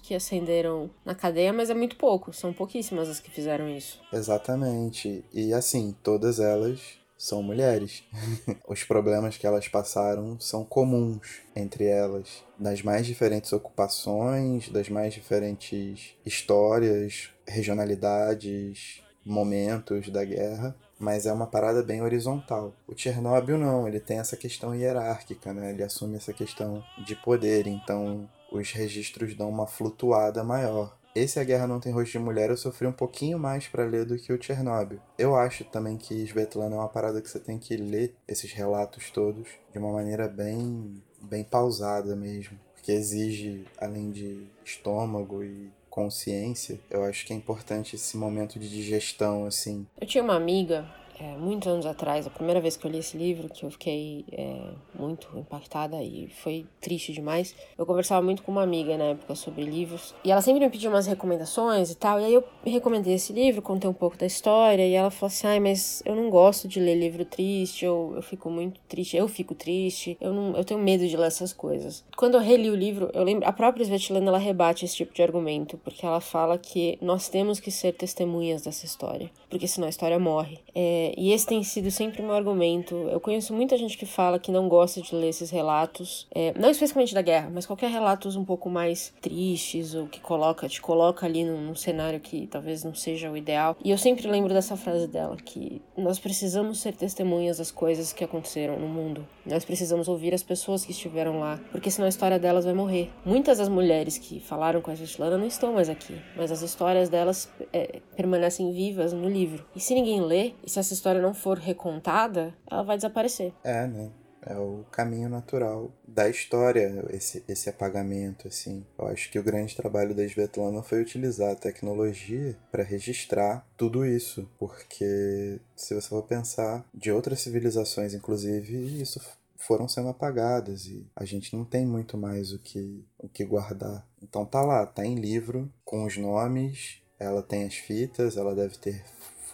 que ascenderam na cadeia, mas é muito pouco. São pouquíssimas as que fizeram isso. Exatamente. E assim, todas elas são mulheres. Os problemas que elas passaram são comuns entre elas, das mais diferentes ocupações, das mais diferentes histórias, regionalidades, momentos da guerra, mas é uma parada bem horizontal. O Chernobyl não, ele tem essa questão hierárquica, né? Ele assume essa questão de poder, então os registros dão uma flutuada maior. Esse A Guerra Não Tem Rosto de Mulher eu sofri um pouquinho mais para ler do que o Chernobyl. Eu acho também que Svetlana é uma parada que você tem que ler esses relatos todos de uma maneira bem, bem pausada mesmo. Porque exige, além de estômago e consciência, eu acho que é importante esse momento de digestão, assim. Eu tinha uma amiga é, muitos anos atrás, a primeira vez que eu li esse livro, que eu fiquei é, muito impactada e foi triste demais. Eu conversava muito com uma amiga na época sobre livros e ela sempre me pediu umas recomendações e tal. E aí eu recomendei esse livro, contei um pouco da história e ela falou assim: ai, mas eu não gosto de ler livro triste, eu, eu fico muito triste, eu fico triste, eu, não, eu tenho medo de ler essas coisas. Quando eu reli o livro, eu lembro, a própria Svetlana ela rebate esse tipo de argumento, porque ela fala que nós temos que ser testemunhas dessa história, porque senão a história morre. É, e esse tem sido sempre o meu argumento. Eu conheço muita gente que fala que não gosta de ler esses relatos, é, não especificamente da guerra, mas qualquer relatos um pouco mais tristes ou que coloca, te coloca ali num, num cenário que talvez não seja o ideal. E eu sempre lembro dessa frase dela, que nós precisamos ser testemunhas das coisas que aconteceram no mundo. Nós precisamos ouvir as pessoas que estiveram lá, porque senão a história delas vai morrer. Muitas das mulheres que falaram com a Svetlana não estão mais aqui, mas as histórias delas é, permanecem vivas no livro. E se ninguém lê, e se essa história não for recontada, ela vai desaparecer. É, né? É o caminho natural da história, esse, esse apagamento, assim. Eu acho que o grande trabalho da Svetlana foi utilizar a tecnologia para registrar tudo isso, porque se você for pensar de outras civilizações, inclusive, isso foram sendo apagadas e a gente não tem muito mais o que, o que guardar. Então tá lá, tá em livro, com os nomes, ela tem as fitas, ela deve ter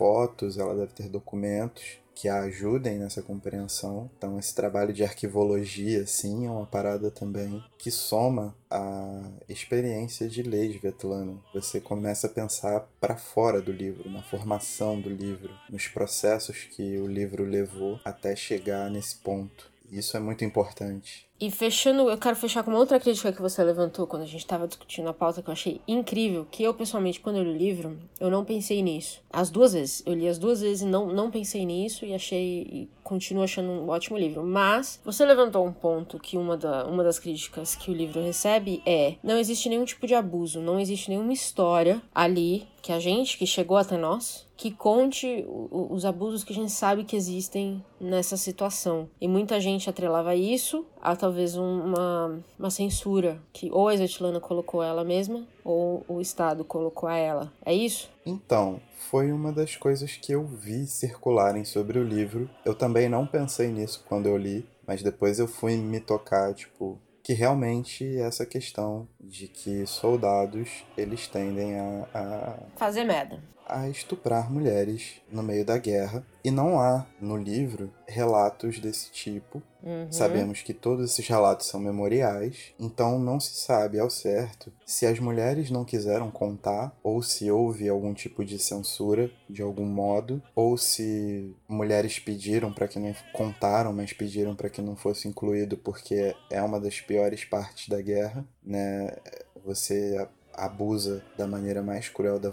fotos, ela deve ter documentos que a ajudem nessa compreensão. Então, esse trabalho de arquivologia, sim, é uma parada também que soma a experiência de ler Svetlana. Você começa a pensar para fora do livro, na formação do livro, nos processos que o livro levou até chegar nesse ponto. Isso é muito importante. E fechando, eu quero fechar com uma outra crítica que você levantou quando a gente estava discutindo a pauta que eu achei incrível, que eu pessoalmente, quando eu li o livro, eu não pensei nisso. As duas vezes. Eu li as duas vezes e não, não pensei nisso e achei. E continuo achando um ótimo livro. Mas você levantou um ponto que uma, da, uma das críticas que o livro recebe é: não existe nenhum tipo de abuso, não existe nenhuma história ali que a gente, que chegou até nós, que conte os abusos que a gente sabe que existem nessa situação. E muita gente atrelava isso a talvez uma, uma censura que ou a Svetlana colocou ela mesma ou o Estado colocou a ela. É isso? Então, foi uma das coisas que eu vi circularem sobre o livro. Eu também não pensei nisso quando eu li, mas depois eu fui me tocar, tipo, que realmente essa questão de que soldados eles tendem a, a fazer merda a estuprar mulheres no meio da guerra. E não há no livro relatos desse tipo. Uhum. Sabemos que todos esses relatos são memoriais, então não se sabe ao certo se as mulheres não quiseram contar ou se houve algum tipo de censura de algum modo, ou se mulheres pediram para que não contaram, mas pediram para que não fosse incluído porque é uma das piores partes da guerra, né? Você abusa da maneira mais cruel da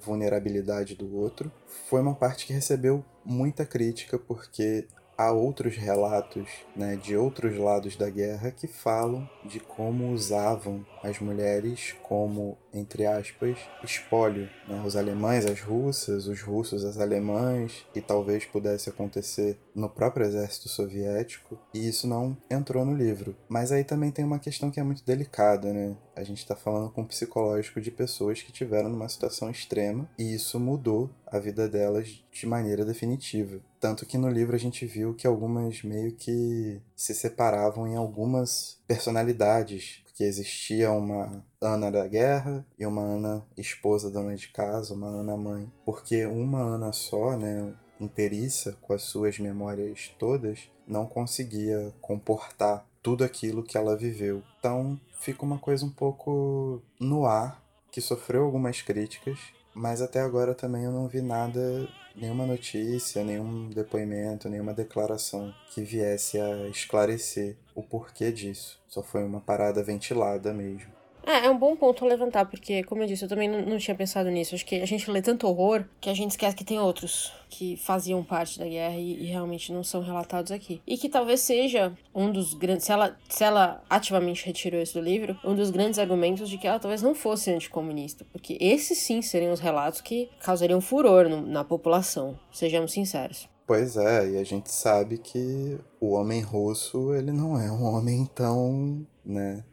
vulnerabilidade do outro. Foi uma parte que recebeu muita crítica porque há outros relatos né, de outros lados da guerra que falam de como usavam as mulheres como, entre aspas, espólio. Né? Os alemães, as russas, os russos, as alemãs, e talvez pudesse acontecer no próprio exército soviético, e isso não entrou no livro. Mas aí também tem uma questão que é muito delicada, né? A gente está falando com o psicológico de pessoas que tiveram numa situação extrema e isso mudou a vida delas de maneira definitiva. Tanto que no livro a gente viu que algumas meio que se separavam em algumas personalidades que existia uma Ana da guerra e uma Ana esposa dona de casa, uma Ana mãe. Porque uma Ana só, né, inteiriça, com as suas memórias todas, não conseguia comportar tudo aquilo que ela viveu. Então fica uma coisa um pouco no ar, que sofreu algumas críticas, mas até agora também eu não vi nada nenhuma notícia, nenhum depoimento, nenhuma declaração que viesse a esclarecer o porquê disso. Só foi uma parada ventilada mesmo. É, é um bom ponto levantar, porque, como eu disse, eu também não, não, tinha pensado nisso. Acho que a gente lê tanto horror que a gente esquece que tem outros que faziam parte da guerra e, e realmente não são relatados aqui. E que talvez seja um dos grandes. Se ela, se ela ativamente retirou isso do livro, um dos grandes argumentos de que ela talvez não fosse anticomunista. Porque esses sim seriam os relatos que causariam furor no, na população, sejamos sinceros. Pois é, e a gente sabe que o homem russo, ele não é um homem tão, né,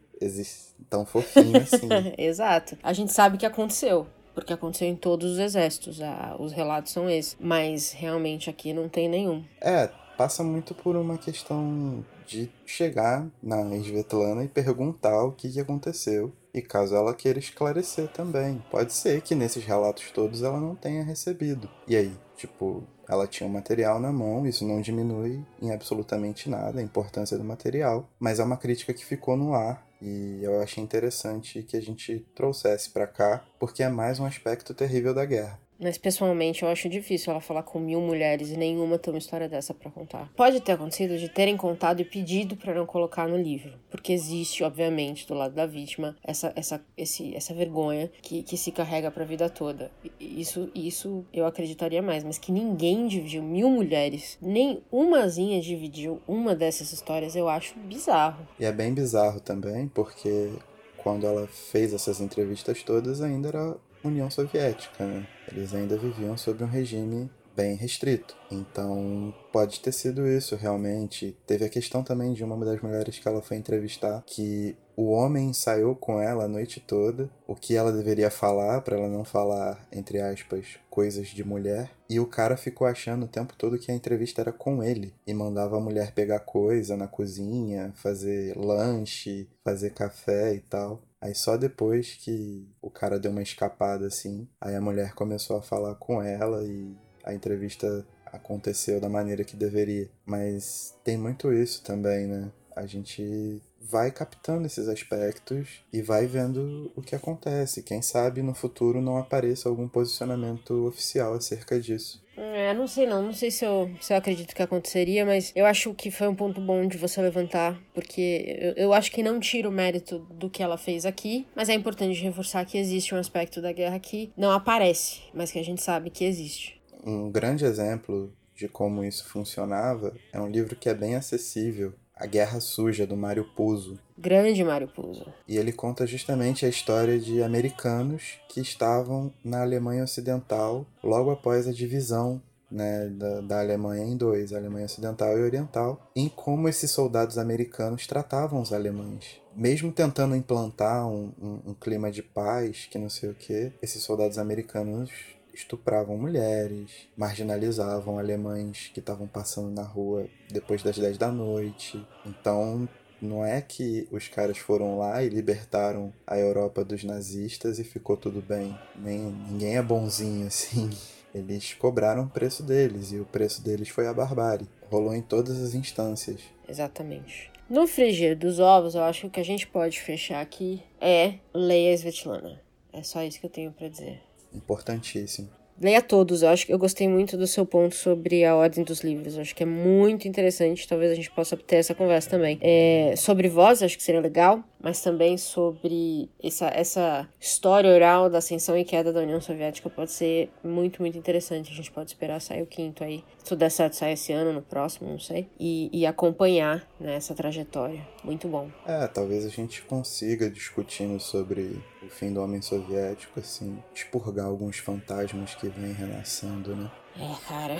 tão fofinho assim. Exato. A gente sabe que aconteceu. Porque aconteceu em todos os exércitos, os relatos são esses. Mas realmente aqui não tem nenhum. É, passa muito por uma questão de chegar na Svetlana e perguntar o que, que aconteceu. E caso ela queira esclarecer também. Pode ser que nesses relatos todos ela não tenha recebido. E aí, tipo, ela tinha o material na mão, isso não diminui em absolutamente nada a importância do material, mas é uma crítica que ficou no ar e eu achei interessante que a gente trouxesse para cá, porque é mais um aspecto terrível da guerra. Mas pessoalmente eu acho difícil ela falar com mil mulheres e nenhuma ter uma história dessa para contar. Pode ter acontecido de terem contado e pedido para não colocar no livro, porque existe, obviamente, do lado da vítima essa essa esse, essa vergonha que, que se carrega para a vida toda. Isso isso eu acreditaria mais, mas que ninguém dividiu mil mulheres, nem umazinha dividiu uma dessas histórias, eu acho bizarro. E é bem bizarro também, porque quando ela fez essas entrevistas todas ainda era União Soviética, né? Eles ainda viviam sob um regime bem restrito. Então, pode ter sido isso realmente. Teve a questão também de uma das mulheres que ela foi entrevistar que o homem ensaiou com ela a noite toda o que ela deveria falar para ela não falar entre aspas coisas de mulher e o cara ficou achando o tempo todo que a entrevista era com ele e mandava a mulher pegar coisa na cozinha, fazer lanche, fazer café e tal. Aí só depois que o cara deu uma escapada assim, aí a mulher começou a falar com ela e a entrevista aconteceu da maneira que deveria. Mas tem muito isso também, né? A gente vai captando esses aspectos e vai vendo o que acontece. Quem sabe no futuro não apareça algum posicionamento oficial acerca disso. É, não sei não, não sei se eu, se eu acredito que aconteceria, mas eu acho que foi um ponto bom de você levantar, porque eu, eu acho que não tira o mérito do que ela fez aqui, mas é importante reforçar que existe um aspecto da guerra que não aparece, mas que a gente sabe que existe. Um grande exemplo de como isso funcionava é um livro que é bem acessível a Guerra Suja, do Mário Puzo. Grande Mário Puzo. E ele conta justamente a história de americanos que estavam na Alemanha Ocidental logo após a divisão né, da, da Alemanha em dois, a Alemanha Ocidental e Oriental, em como esses soldados americanos tratavam os alemães. Mesmo tentando implantar um, um, um clima de paz, que não sei o que, esses soldados americanos estupravam mulheres, marginalizavam alemães que estavam passando na rua depois das 10 da noite. Então, não é que os caras foram lá e libertaram a Europa dos nazistas e ficou tudo bem. Nem, ninguém é bonzinho assim. Eles cobraram o preço deles e o preço deles foi a barbárie. Rolou em todas as instâncias. Exatamente. No frigir dos ovos, eu acho que o que a gente pode fechar aqui é Leia Svetlana. É só isso que eu tenho para dizer. Importantíssimo. Leia todos, eu acho que eu gostei muito do seu ponto sobre a ordem dos livros. Eu acho que é muito interessante, talvez a gente possa ter essa conversa também. É, sobre voz, acho que seria legal mas também sobre essa, essa história oral da ascensão e queda da União Soviética pode ser muito, muito interessante. A gente pode esperar sair o quinto aí. Se tudo der certo, sai esse ano, no próximo, não sei. E, e acompanhar né, essa trajetória. Muito bom. É, talvez a gente consiga, discutindo sobre o fim do homem soviético, assim, expurgar alguns fantasmas que vêm renascendo, né? É, cara.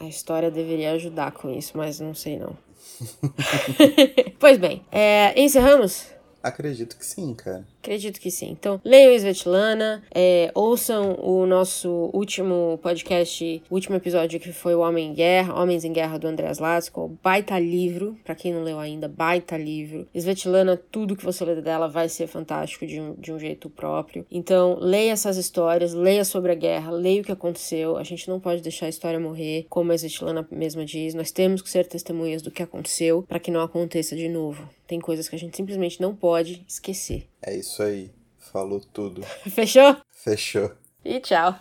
A história deveria ajudar com isso, mas não sei não. pois bem, é, encerramos? Acredito que sim, cara. Acredito que sim. Então, leiam Svetlana, é, ouçam o nosso último podcast, último episódio que foi o Homem em Guerra, Homens em Guerra do Andreas Latsko, baita livro, para quem não leu ainda, baita livro. Svetlana, tudo que você ler dela vai ser fantástico de um, de um jeito próprio. Então, leia essas histórias, leia sobre a guerra, leia o que aconteceu. A gente não pode deixar a história morrer, como a Svetlana mesma diz. Nós temos que ser testemunhas do que aconteceu para que não aconteça de novo. Tem coisas que a gente simplesmente não pode esquecer. É isso aí. Falou tudo. Fechou? Fechou. E tchau.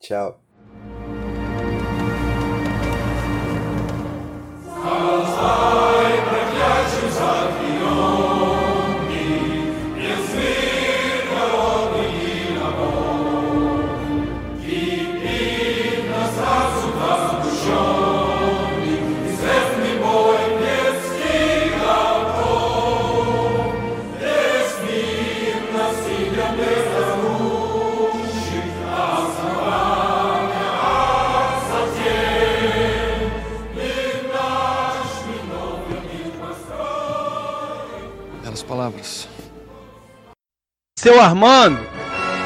Tchau. Palavras. Seu Armando,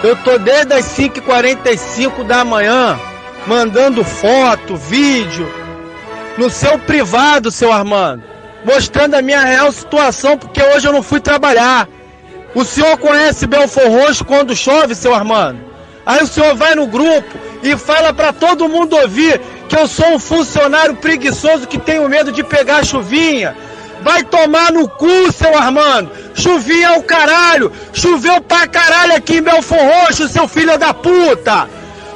eu tô desde as 5h45 da manhã mandando foto, vídeo no seu privado, seu Armando, mostrando a minha real situação, porque hoje eu não fui trabalhar. O senhor conhece Belfor Roxo quando chove, seu Armando? Aí o senhor vai no grupo e fala para todo mundo ouvir que eu sou um funcionário preguiçoso que tenho medo de pegar chuvinha. Vai tomar no cu, seu Armando. Chovia o caralho. Choveu pra caralho aqui em Belfor Roxo, seu filho da puta.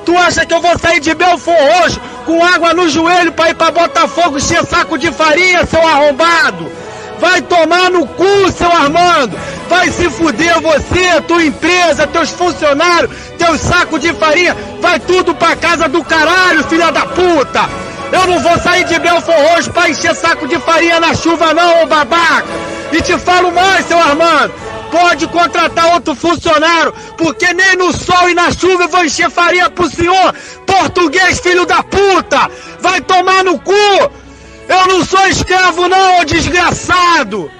Tu acha que eu vou sair de Belfor Roxo com água no joelho pra ir pra Botafogo encher saco de farinha, seu arrombado? Vai tomar no cu, seu Armando! Vai se fuder você, tua empresa, teus funcionários, teus sacos de farinha! Vai tudo pra casa do caralho, filha da puta! Eu não vou sair de Belfor Roxo pra encher saco de farinha na chuva não, ô babaca! E te falo mais, seu Armando! Pode contratar outro funcionário, porque nem no sol e na chuva eu vou encher farinha pro senhor! Português, filho da puta! Vai tomar no cu! Eu não sou escravo não, ô desgraçado!